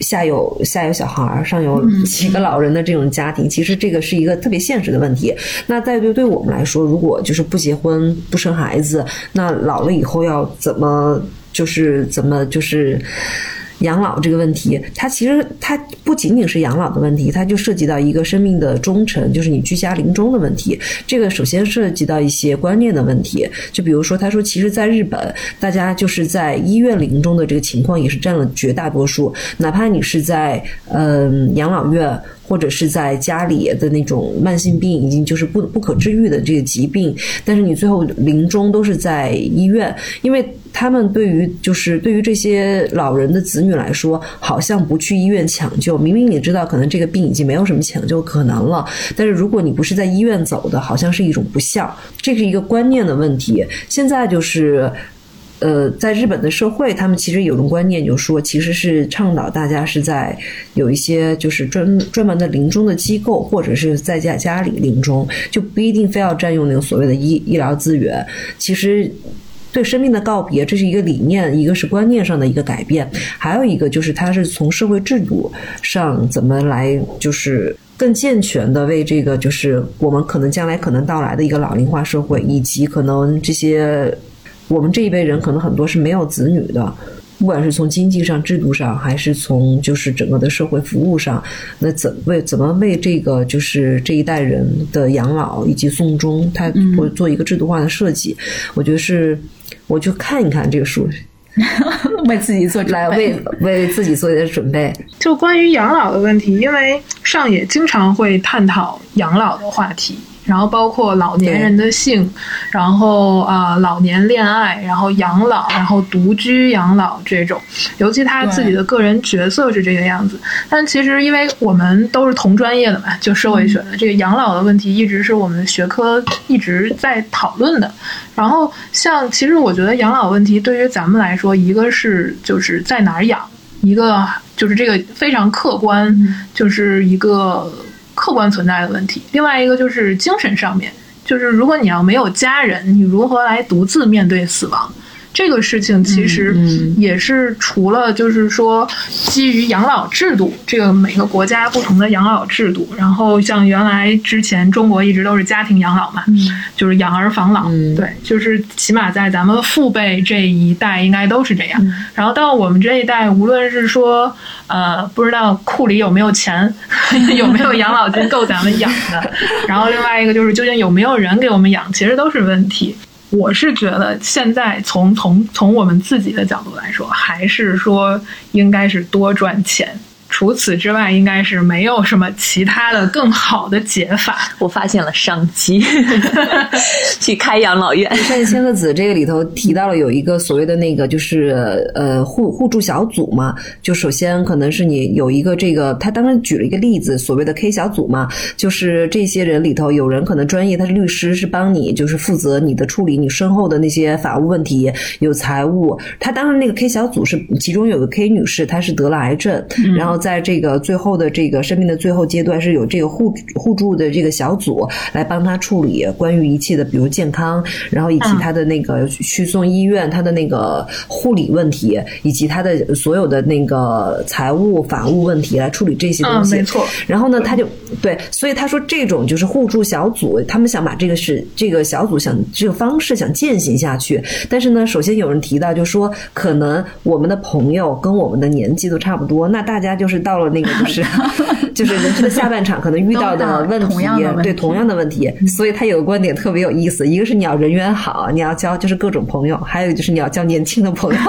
[SPEAKER 3] 下有下有小孩儿，上有几个老人的这种家庭，其实这个是一个特别现实的问题。那再对对我们来说，如果就是不结婚不生孩子，那老了以后要怎么就是怎么就是。养老这个问题，它其实它不仅仅是养老的问题，它就涉及到一个生命的忠诚，就是你居家临终的问题。这个首先涉及到一些观念的问题，就比如说，他说，其实，在日本，大家就是在医院临终的这个情况也是占了绝大多数，哪怕你是在嗯养老院。或者是在家里的那种慢性病，已经就是不不可治愈的这个疾病，但是你最后临终都是在医院，因为他们对于就是对于这些老人的子女来说，好像不去医院抢救，明明你知道可能这个病已经没有什么抢救可能了，但是如果你不是在医院走的，好像是一种不孝，这是一个观念的问题。现在就是。呃，在日本的社会，他们其实有种观念，就是说，其实是倡导大家是在有一些就是专专门的临终的机构，或者是在家家里临终，就不一定非要占用那个所谓的医医疗资源。其实，对生命的告别，这是一个理念，一个是观念上的一个改变，还有一个就是它是从社会制度上怎么来，就是更健全的为这个就是我们可能将来可能到来的一个老龄化社会，以及可能这些。我们这一辈人可能很多是没有子女的，不管是从经济上、制度上，还是从就是整个的社会服务上，那怎为怎么为这个就是这一代人的养老以及送终，他会做一个制度化的设计？我觉得是，我去看一看这个书，(laughs)
[SPEAKER 2] 为自己做
[SPEAKER 3] 来为为自己做一点准备。
[SPEAKER 4] 就关于养老的问题，因为上野经常会探讨养老的话题。然后包括老年人的性，然后啊老年恋爱，然后养老，然后独居养老这种，尤其他自己的个人角色是这个样子。但其实因为我们都是同专业的嘛，就社会学的这个养老的问题，一直是我们学科一直在讨论的。然后像其实我觉得养老问题对于咱们来说，一个是就是在哪儿养，一个就是这个非常客观，就是一个。客观存在的问题，另外一个就是精神上面，就是如果你要没有家人，你如何来独自面对死亡？这个事情其实也是除了就是说基于养老制度，这个每个国家不同的养老制度，然后像原来之前中国一直都是家庭养老嘛，就是养儿防老，对，就是起码在咱们父辈这一代应该都是这样。然后到我们这一代，无论是说呃不知道库里有没有钱，(laughs) 有没有养老金够咱们养的，(laughs) 然后另外一个就是究竟有没有人给我们养，其实都是问题。我是觉得，现在从从从我们自己的角度来说，还是说应该是多赚钱。除此之外，应该是没有什么其他的更好的解法。
[SPEAKER 1] 我发现了商机，(laughs) 去开养老院。
[SPEAKER 3] 善千鹤子这个里头提到了有一个所谓的那个，就是呃互互助小组嘛。就首先可能是你有一个这个，他当时举了一个例子，所谓的 K 小组嘛，就是这些人里头有人可能专业，他是律师，是帮你就是负责你的处理你身后的那些法务问题，有财务。他当时那个 K 小组是其中有个 K 女士，她是得了癌症，然后。后在这个最后的这个生命的最后阶段，是有这个互互助的这个小组来帮他处理关于一切的，比如健康，然后以及他的那个去送医院，他的那个护理问题，以及他的所有的那个财务法务问题来处理这些东西。
[SPEAKER 4] 嗯没错。
[SPEAKER 3] 然后呢，他就对，所以他说这种就是互助小组，他们想把这个是这个小组想这个方式想践行下去。但是呢，首先有人提到，就说可能我们的朋友跟我们的年纪都差不多，那大家就是到了那个 (laughs) 就是就是人生的下半场可能遇到的问题，
[SPEAKER 2] 都遇到同样问题
[SPEAKER 3] 对同样的问题。所以他有个观点特别有意思，一个是你要人缘好，你要交就是各种朋友，还有就是你要交年轻的朋友。(laughs)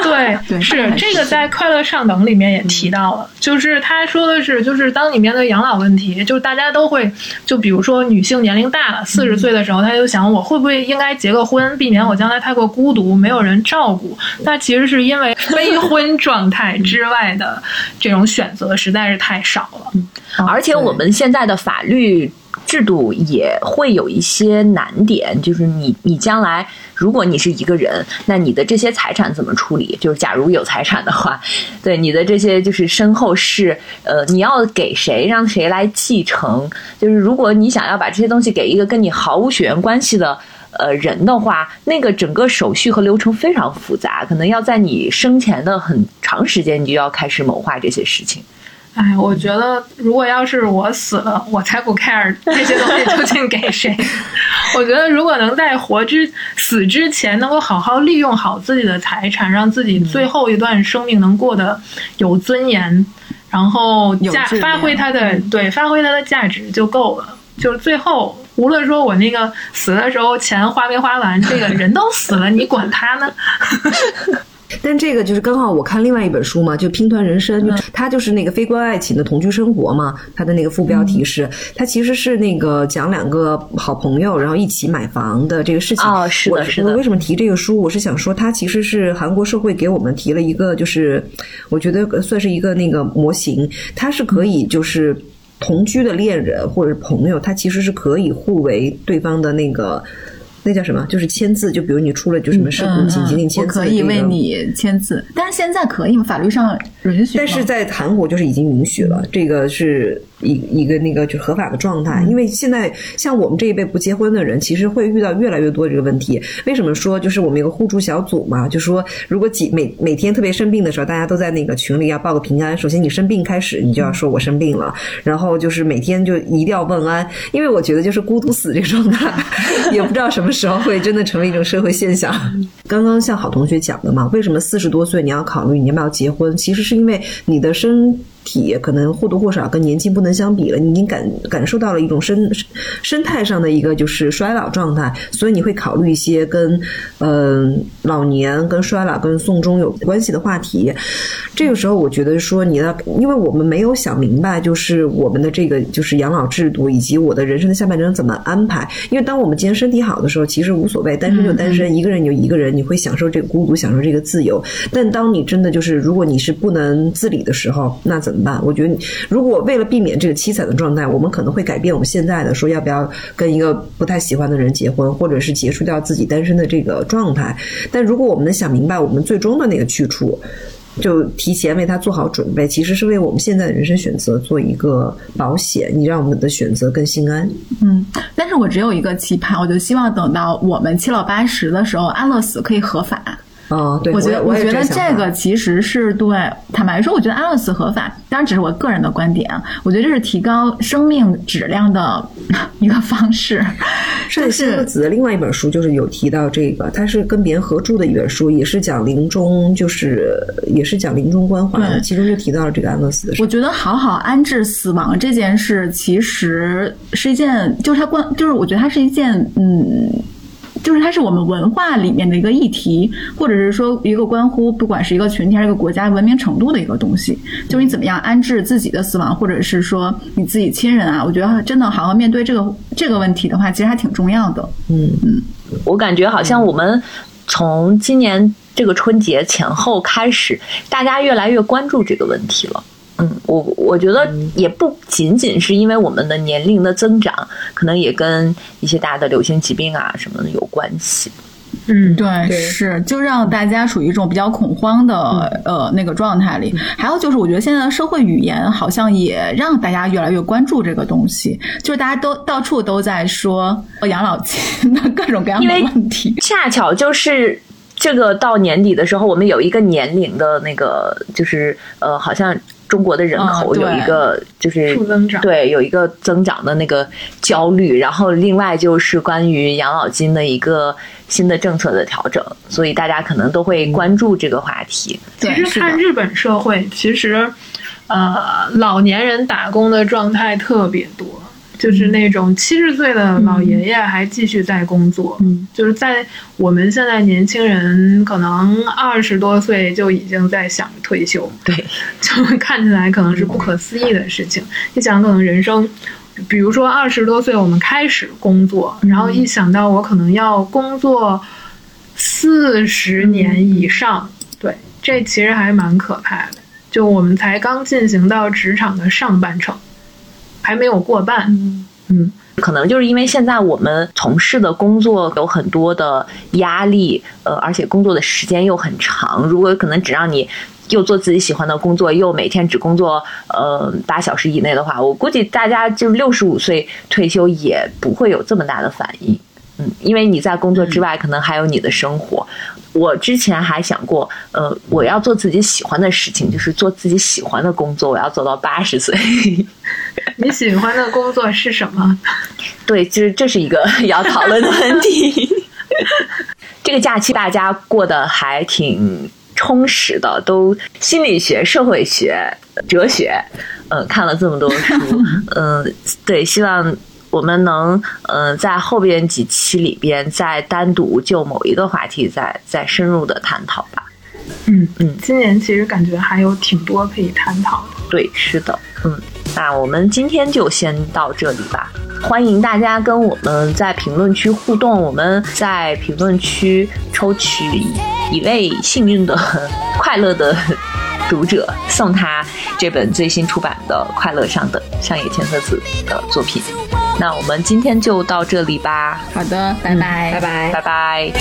[SPEAKER 4] 对，
[SPEAKER 2] 对
[SPEAKER 4] 是这个在《快乐上等》里面也提到了，就是他说的是，就是当你面对养老问题，就是大家都会，就比如说女性年龄大了，四十岁的时候，她就想我会不会应该结个婚，避免我将来太过孤独，没有人照顾。那其实是因为 (laughs) 非婚状态之外的这种选择实在是太少了。
[SPEAKER 1] 而且我们现在的法律制度也会有一些难点，就是你你将来如果你是一个人，那你的这些财产怎么处理？就是假如有财产的话，对你的这些就是身后事，呃，你要给谁，让谁来继承？就是如果你想要把这些东西给一个跟你毫无血缘关系的。呃，人的话，那个整个手续和流程非常复杂，可能要在你生前的很长时间，你就要开始谋划这些事情。
[SPEAKER 4] 哎，我觉得如果要是我死了，我才不 care 这些东西究竟给谁。(laughs) 我觉得如果能在活之死之前能够好好利用好自己的财产，让自己最后一段生命能过得有尊严，然后价
[SPEAKER 2] 有
[SPEAKER 4] 发挥它的对发挥它的价值就够了。就是最后，无论说我那个死的时候钱花没花完，这个人都死了，你管他呢？(laughs)
[SPEAKER 3] 但这个就是刚好我看另外一本书嘛，就《拼团人生》，就它就是那个非关爱情的同居生活嘛。它的那个副标题是，它其实是那个讲两个好朋友，然后一起买房的这个事情。
[SPEAKER 1] 哦是的
[SPEAKER 3] 我
[SPEAKER 1] 是的
[SPEAKER 3] 我为什么提这个书？我是想说，它其实是韩国社会给我们提了一个，就是我觉得算是一个那个模型，它是可以就是。同居的恋人或者是朋友，他其实是可以互为对方的那个，那叫什么？就是签字。就比如你出了就什么事故紧急令签字这个，
[SPEAKER 2] 可以为你签字，但是现在可以吗？法律上允许？
[SPEAKER 3] 但是在韩国就是已经允许了，这个是一一个那个就是合法的状态。因为现在像我们这一辈不结婚的人，其实会遇到越来越多这个问题。为什么说就是我们有个互助小组嘛？就说如果几每每天特别生病的时候，大家都在那个群里要报个平安。首先你生病开始，你就要说我生病了，然后就是每天就一定要问安，因为我觉得就是孤独死这个状态，(laughs) 也不知道什么时候会真的成为一种社会现象。刚刚像好同学讲的嘛，为什么四十多岁你要考虑你要不要结婚？其实是因为你的身体可能或多或少跟年轻不能相比了，你已经感感受到了一种生生态上的一个就是衰老状态，所以你会考虑一些跟嗯、呃老年、跟衰老、跟送终有关系的话题。这个时候，我觉得说你要，因为我们没有想明白，就是我们的这个就是养老制度以及我的人生的下半程怎么安排。因为当我们今天身体好的时候，其实无所谓，单身就单身，一个人就一个人，你会享受这个孤独，享受这个自由。但当你真的就是，如果你是不能自理的时候，那怎怎么办？我觉得，如果为了避免这个凄惨的状态，我们可能会改变我们现在的说要不要跟一个不太喜欢的人结婚，或者是结束掉自己单身的这个状态。但如果我们能想明白我们最终的那个去处，就提前为他做好准备，其实是为我们现在的人生选择做一个保险，你让我们的选择更心安。
[SPEAKER 2] 嗯，但是我只有一个期盼，我就希望等到我们七老八十的时候，安乐死可以合法。
[SPEAKER 3] 哦，对，
[SPEAKER 2] 我觉得，
[SPEAKER 3] 我也
[SPEAKER 2] 觉得这个其实是对，坦白说，我觉得安乐死合法，当然只是我个人的观点啊。我觉得这是提高生命质量的一个方式。(laughs)
[SPEAKER 3] 上野
[SPEAKER 2] 就是
[SPEAKER 3] 千鹤子的另外一本书就是有提到这个，他是跟别人合著的一本书，也是讲临终，就是也是讲临终关怀的，其中就提到了这个安乐死的事
[SPEAKER 2] 我。觉得好好安置死亡这件事，其实是一件，就是它关，就是我觉得它是一件，嗯。就是它是我们文化里面的一个议题，或者是说一个关乎不管是一个群体还是一个国家文明程度的一个东西。就是你怎么样安置自己的死亡，或者是说你自己亲人啊，我觉得真的好好面对这个这个问题的话，其实还挺重要的。
[SPEAKER 3] 嗯嗯
[SPEAKER 1] 我感觉好像我们从今年这个春节前后开始，大家越来越关注这个问题了。嗯，我我觉得也不仅仅是因为我们的年龄的增长，可能也跟一些大的流行疾病啊什么的有关系。
[SPEAKER 4] 嗯，
[SPEAKER 2] 对，是就让大家处于一种比较恐慌的、呃那个状态里。还有就是，我觉得现在的社会语言好像也让大家越来越关注这个东西，就是大家都到处都在说养老金的各种各样的 (laughs) 问题。
[SPEAKER 1] 恰巧就是这个到年底的时候，我们有一个年龄的那个，就是呃，好像中国的人口有一个就是
[SPEAKER 4] 负增长
[SPEAKER 1] 对，有一个增长的那个焦虑。然后另外就是关于养老金的一个新的政策的调整，所以大家可能都会关注这个话题。
[SPEAKER 2] 对，
[SPEAKER 4] 其实看日本社会，其实呃老年人打工的状态特别多，就是那种七十岁的老爷爷还继续在工作，
[SPEAKER 2] 嗯。
[SPEAKER 4] 就是在我们现在年轻人可能二十多岁就已经在想着退休，
[SPEAKER 1] 对，(laughs)
[SPEAKER 4] 就看起来可能是不可思议的事情。一想，可能人生，比如说二十多岁我们开始工作，然后一想到我可能要工作四十年以上，对，这其实还蛮可怕的。就我们才刚进行到职场的上半程，还没有过半。嗯
[SPEAKER 1] 可能就是因为现在我们从事的工作有很多的压力，呃，而且工作的时间又很长。如果可能只让你又做自己喜欢的工作，又每天只工作呃八小时以内的话，我估计大家就六十五岁退休也不会有这么大的反应。嗯，因为你在工作之外，可能还有你的生活。我之前还想过，呃，我要做自己喜欢的事情，就是做自己喜欢的工作，我要做到八十岁。(laughs)
[SPEAKER 4] 你喜欢的工作是什么？
[SPEAKER 1] 对，这这是一个要讨论的问题。(laughs) 这个假期大家过得还挺充实的，都心理学、社会学、哲学，呃，看了这么多书，嗯、(laughs) 对，希望我们能，嗯、在后边几期里边再单独就某一个话题再再深入的探讨吧。
[SPEAKER 4] 嗯
[SPEAKER 1] 嗯
[SPEAKER 4] 今年其实感觉还有挺多可以探讨的。
[SPEAKER 1] 对，是的，嗯，那我们今天就先到这里吧。欢迎大家跟我们在评论区互动，我们在评论区抽取一位幸运的、(laughs) 快乐的读者，送他这本最新出版的《快乐上的上野千鹤子》的作品。那我们今天就到这里吧，
[SPEAKER 2] 好的，拜拜，
[SPEAKER 3] 拜拜。
[SPEAKER 1] 拜拜。